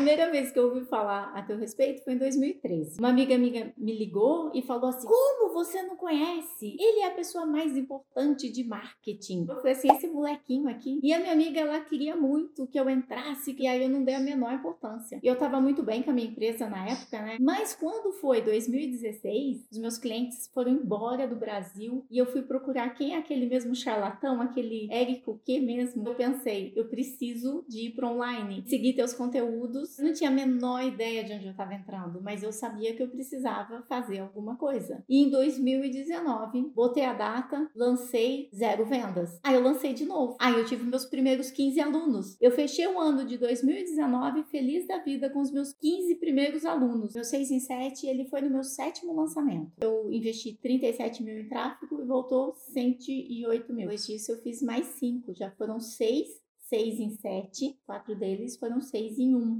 primeira vez que eu ouvi falar a teu respeito foi em 2013. Uma amiga amiga me ligou e falou assim: Como você não conhece? Ele é a pessoa mais importante de marketing. Eu falei assim: esse molequinho aqui. E a minha amiga, ela queria muito que eu entrasse, e aí eu não dei a menor importância. E eu tava muito bem com a minha empresa na época, né? Mas quando foi 2016, os meus clientes foram embora do Brasil e eu fui procurar quem é aquele mesmo charlatão, aquele Érico que mesmo. Eu pensei, eu preciso de ir para online, seguir teus conteúdos. Eu não tinha a menor ideia de onde eu estava entrando, mas eu sabia que eu precisava fazer alguma coisa. E em 2019, botei a data, lancei zero vendas. Aí eu lancei de novo. Aí eu tive meus primeiros 15 alunos. Eu fechei o ano de 2019 feliz da vida com os meus 15 primeiros alunos. Meu 6 em 7, ele foi no meu sétimo lançamento. Eu investi 37 mil em tráfego e voltou 108 mil. Depois disso, eu fiz mais 5. Já foram 6, seis em sete, quatro deles foram seis em um.